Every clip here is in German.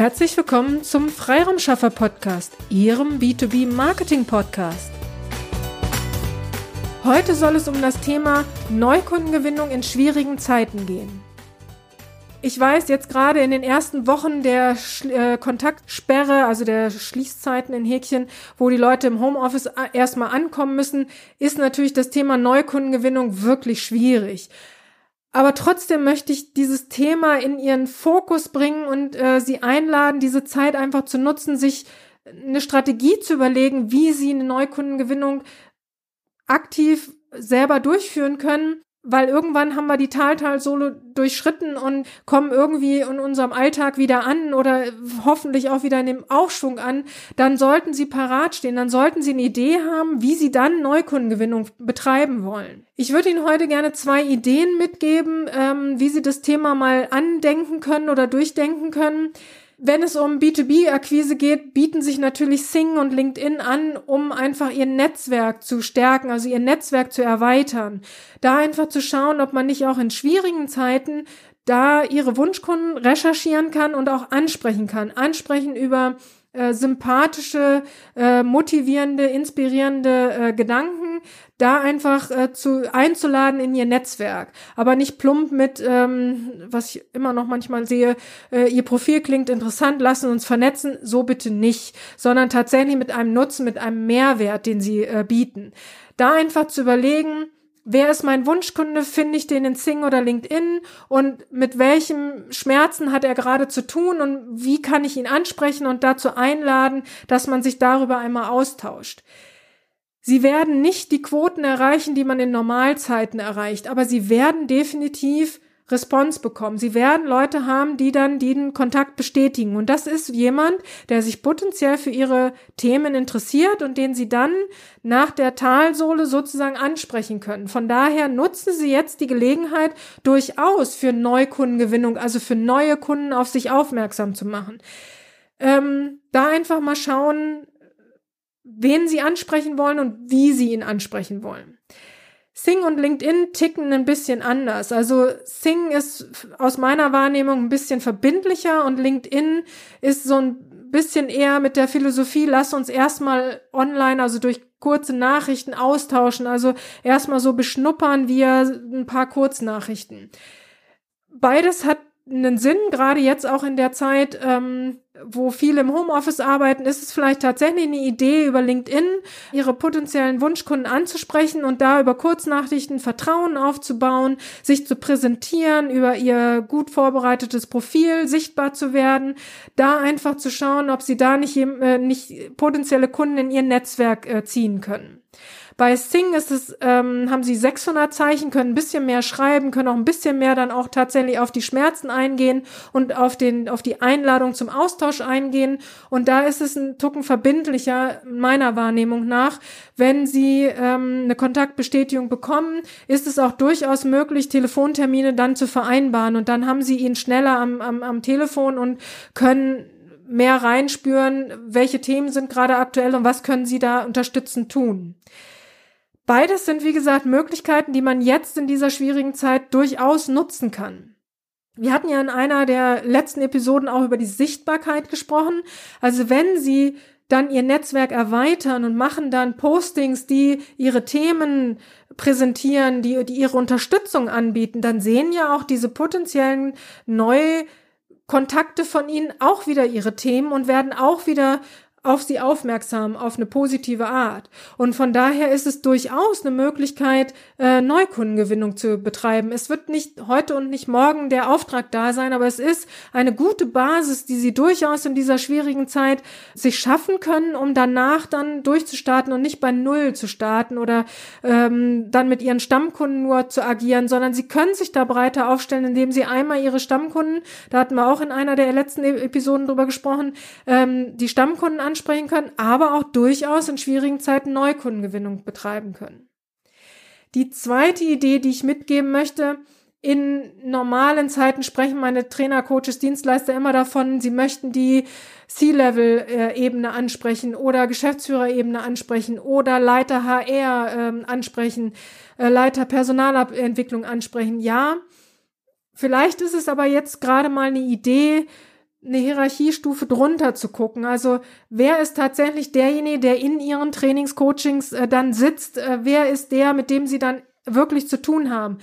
Herzlich willkommen zum Freiraumschaffer Podcast, Ihrem B2B Marketing Podcast. Heute soll es um das Thema Neukundengewinnung in schwierigen Zeiten gehen. Ich weiß jetzt gerade in den ersten Wochen der äh, Kontaktsperre, also der Schließzeiten in Häkchen, wo die Leute im Homeoffice äh, erstmal ankommen müssen, ist natürlich das Thema Neukundengewinnung wirklich schwierig. Aber trotzdem möchte ich dieses Thema in ihren Fokus bringen und äh, sie einladen, diese Zeit einfach zu nutzen, sich eine Strategie zu überlegen, wie sie eine Neukundengewinnung aktiv selber durchführen können weil irgendwann haben wir die Taltal-Solo durchschritten und kommen irgendwie in unserem Alltag wieder an oder hoffentlich auch wieder in dem Aufschwung an, dann sollten Sie parat stehen, dann sollten Sie eine Idee haben, wie Sie dann Neukundengewinnung betreiben wollen. Ich würde Ihnen heute gerne zwei Ideen mitgeben, ähm, wie Sie das Thema mal andenken können oder durchdenken können. Wenn es um B2B-Akquise geht, bieten sich natürlich Sing und LinkedIn an, um einfach ihr Netzwerk zu stärken, also ihr Netzwerk zu erweitern. Da einfach zu schauen, ob man nicht auch in schwierigen Zeiten da ihre Wunschkunden recherchieren kann und auch ansprechen kann. Ansprechen über äh, sympathische, äh, motivierende, inspirierende äh, Gedanken, da einfach äh, zu einzuladen in ihr Netzwerk, aber nicht plump mit, ähm, was ich immer noch manchmal sehe, äh, ihr Profil klingt interessant, lassen uns vernetzen, so bitte nicht, sondern tatsächlich mit einem Nutzen, mit einem Mehrwert, den sie äh, bieten. Da einfach zu überlegen, wer ist mein Wunschkunde, finde ich den in Sing oder LinkedIn? Und mit welchem Schmerzen hat er gerade zu tun? Und wie kann ich ihn ansprechen und dazu einladen, dass man sich darüber einmal austauscht. Sie werden nicht die Quoten erreichen, die man in Normalzeiten erreicht, aber sie werden definitiv Response bekommen. Sie werden Leute haben, die dann den Kontakt bestätigen. Und das ist jemand, der sich potenziell für ihre Themen interessiert und den sie dann nach der Talsohle sozusagen ansprechen können. Von daher nutzen Sie jetzt die Gelegenheit durchaus für Neukundengewinnung, also für neue Kunden auf sich aufmerksam zu machen. Ähm, da einfach mal schauen, wen Sie ansprechen wollen und wie Sie ihn ansprechen wollen. Sing und LinkedIn ticken ein bisschen anders. Also Sing ist aus meiner Wahrnehmung ein bisschen verbindlicher und LinkedIn ist so ein bisschen eher mit der Philosophie, lass uns erstmal online, also durch kurze Nachrichten austauschen, also erstmal so beschnuppern wir ein paar Kurznachrichten. Beides hat einen Sinn, gerade jetzt auch in der Zeit, ähm, wo viele im Homeoffice arbeiten, ist es vielleicht tatsächlich eine Idee, über LinkedIn ihre potenziellen Wunschkunden anzusprechen und da über Kurznachrichten Vertrauen aufzubauen, sich zu präsentieren, über ihr gut vorbereitetes Profil sichtbar zu werden, da einfach zu schauen, ob sie da nicht, äh, nicht potenzielle Kunden in ihr Netzwerk äh, ziehen können. Bei Sing ist es, ähm, haben sie 600 Zeichen, können ein bisschen mehr schreiben, können auch ein bisschen mehr dann auch tatsächlich auf die Schmerzen eingehen und auf den, auf die Einladung zum Austausch eingehen. Und da ist es ein Tucken verbindlicher, meiner Wahrnehmung nach. Wenn sie ähm, eine Kontaktbestätigung bekommen, ist es auch durchaus möglich, Telefontermine dann zu vereinbaren. Und dann haben sie ihn schneller am, am, am Telefon und können mehr reinspüren, welche Themen sind gerade aktuell und was können sie da unterstützend tun. Beides sind, wie gesagt, Möglichkeiten, die man jetzt in dieser schwierigen Zeit durchaus nutzen kann. Wir hatten ja in einer der letzten Episoden auch über die Sichtbarkeit gesprochen. Also wenn Sie dann Ihr Netzwerk erweitern und machen dann Postings, die Ihre Themen präsentieren, die, die Ihre Unterstützung anbieten, dann sehen ja auch diese potenziellen Neukontakte von Ihnen auch wieder Ihre Themen und werden auch wieder auf sie aufmerksam, auf eine positive Art. Und von daher ist es durchaus eine Möglichkeit, äh, Neukundengewinnung zu betreiben. Es wird nicht heute und nicht morgen der Auftrag da sein, aber es ist eine gute Basis, die sie durchaus in dieser schwierigen Zeit sich schaffen können, um danach dann durchzustarten und nicht bei Null zu starten oder ähm, dann mit ihren Stammkunden nur zu agieren, sondern sie können sich da breiter aufstellen, indem sie einmal ihre Stammkunden, da hatten wir auch in einer der letzten Episoden drüber gesprochen, ähm, die Stammkunden ansprechen können, aber auch durchaus in schwierigen Zeiten Neukundengewinnung betreiben können. Die zweite Idee, die ich mitgeben möchte, in normalen Zeiten sprechen meine Trainer, Coaches, Dienstleister immer davon, sie möchten die C-Level-Ebene ansprechen oder Geschäftsführerebene ansprechen oder Leiter HR ähm, ansprechen, äh, Leiter Personalentwicklung ansprechen. Ja, vielleicht ist es aber jetzt gerade mal eine Idee, eine Hierarchiestufe drunter zu gucken. Also wer ist tatsächlich derjenige, der in ihren Trainingscoachings äh, dann sitzt? Äh, wer ist der, mit dem sie dann wirklich zu tun haben?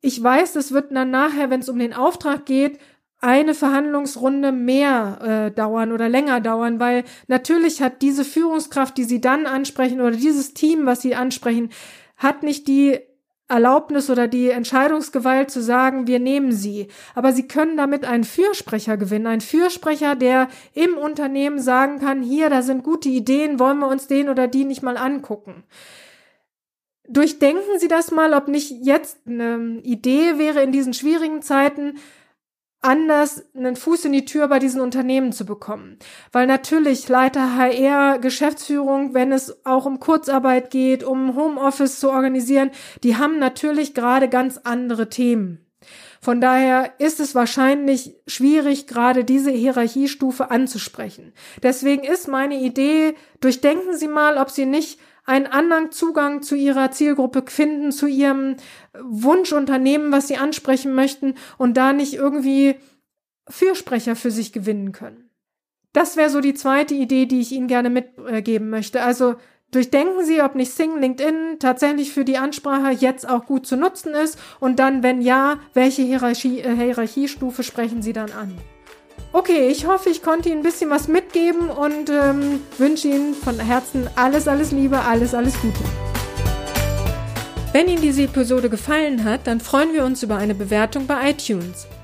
Ich weiß, es wird dann nachher, wenn es um den Auftrag geht, eine Verhandlungsrunde mehr äh, dauern oder länger dauern, weil natürlich hat diese Führungskraft, die sie dann ansprechen oder dieses Team, was sie ansprechen, hat nicht die Erlaubnis oder die Entscheidungsgewalt zu sagen, wir nehmen sie. Aber sie können damit einen Fürsprecher gewinnen. Ein Fürsprecher, der im Unternehmen sagen kann, hier, da sind gute Ideen, wollen wir uns den oder die nicht mal angucken. Durchdenken Sie das mal, ob nicht jetzt eine Idee wäre in diesen schwierigen Zeiten, anders einen Fuß in die Tür bei diesen Unternehmen zu bekommen. Weil natürlich Leiter HR, Geschäftsführung, wenn es auch um Kurzarbeit geht, um Homeoffice zu organisieren, die haben natürlich gerade ganz andere Themen. Von daher ist es wahrscheinlich schwierig, gerade diese Hierarchiestufe anzusprechen. Deswegen ist meine Idee, durchdenken Sie mal, ob Sie nicht einen anderen Zugang zu ihrer Zielgruppe finden, zu ihrem Wunschunternehmen, was sie ansprechen möchten und da nicht irgendwie Fürsprecher für sich gewinnen können. Das wäre so die zweite Idee, die ich Ihnen gerne mitgeben möchte. Also durchdenken Sie, ob nicht Sing LinkedIn tatsächlich für die Ansprache jetzt auch gut zu nutzen ist und dann, wenn ja, welche Hierarchie, äh, Hierarchiestufe sprechen Sie dann an. Okay, ich hoffe, ich konnte Ihnen ein bisschen was mitgeben und ähm, wünsche Ihnen von Herzen alles, alles Liebe, alles, alles Gute. Wenn Ihnen diese Episode gefallen hat, dann freuen wir uns über eine Bewertung bei iTunes.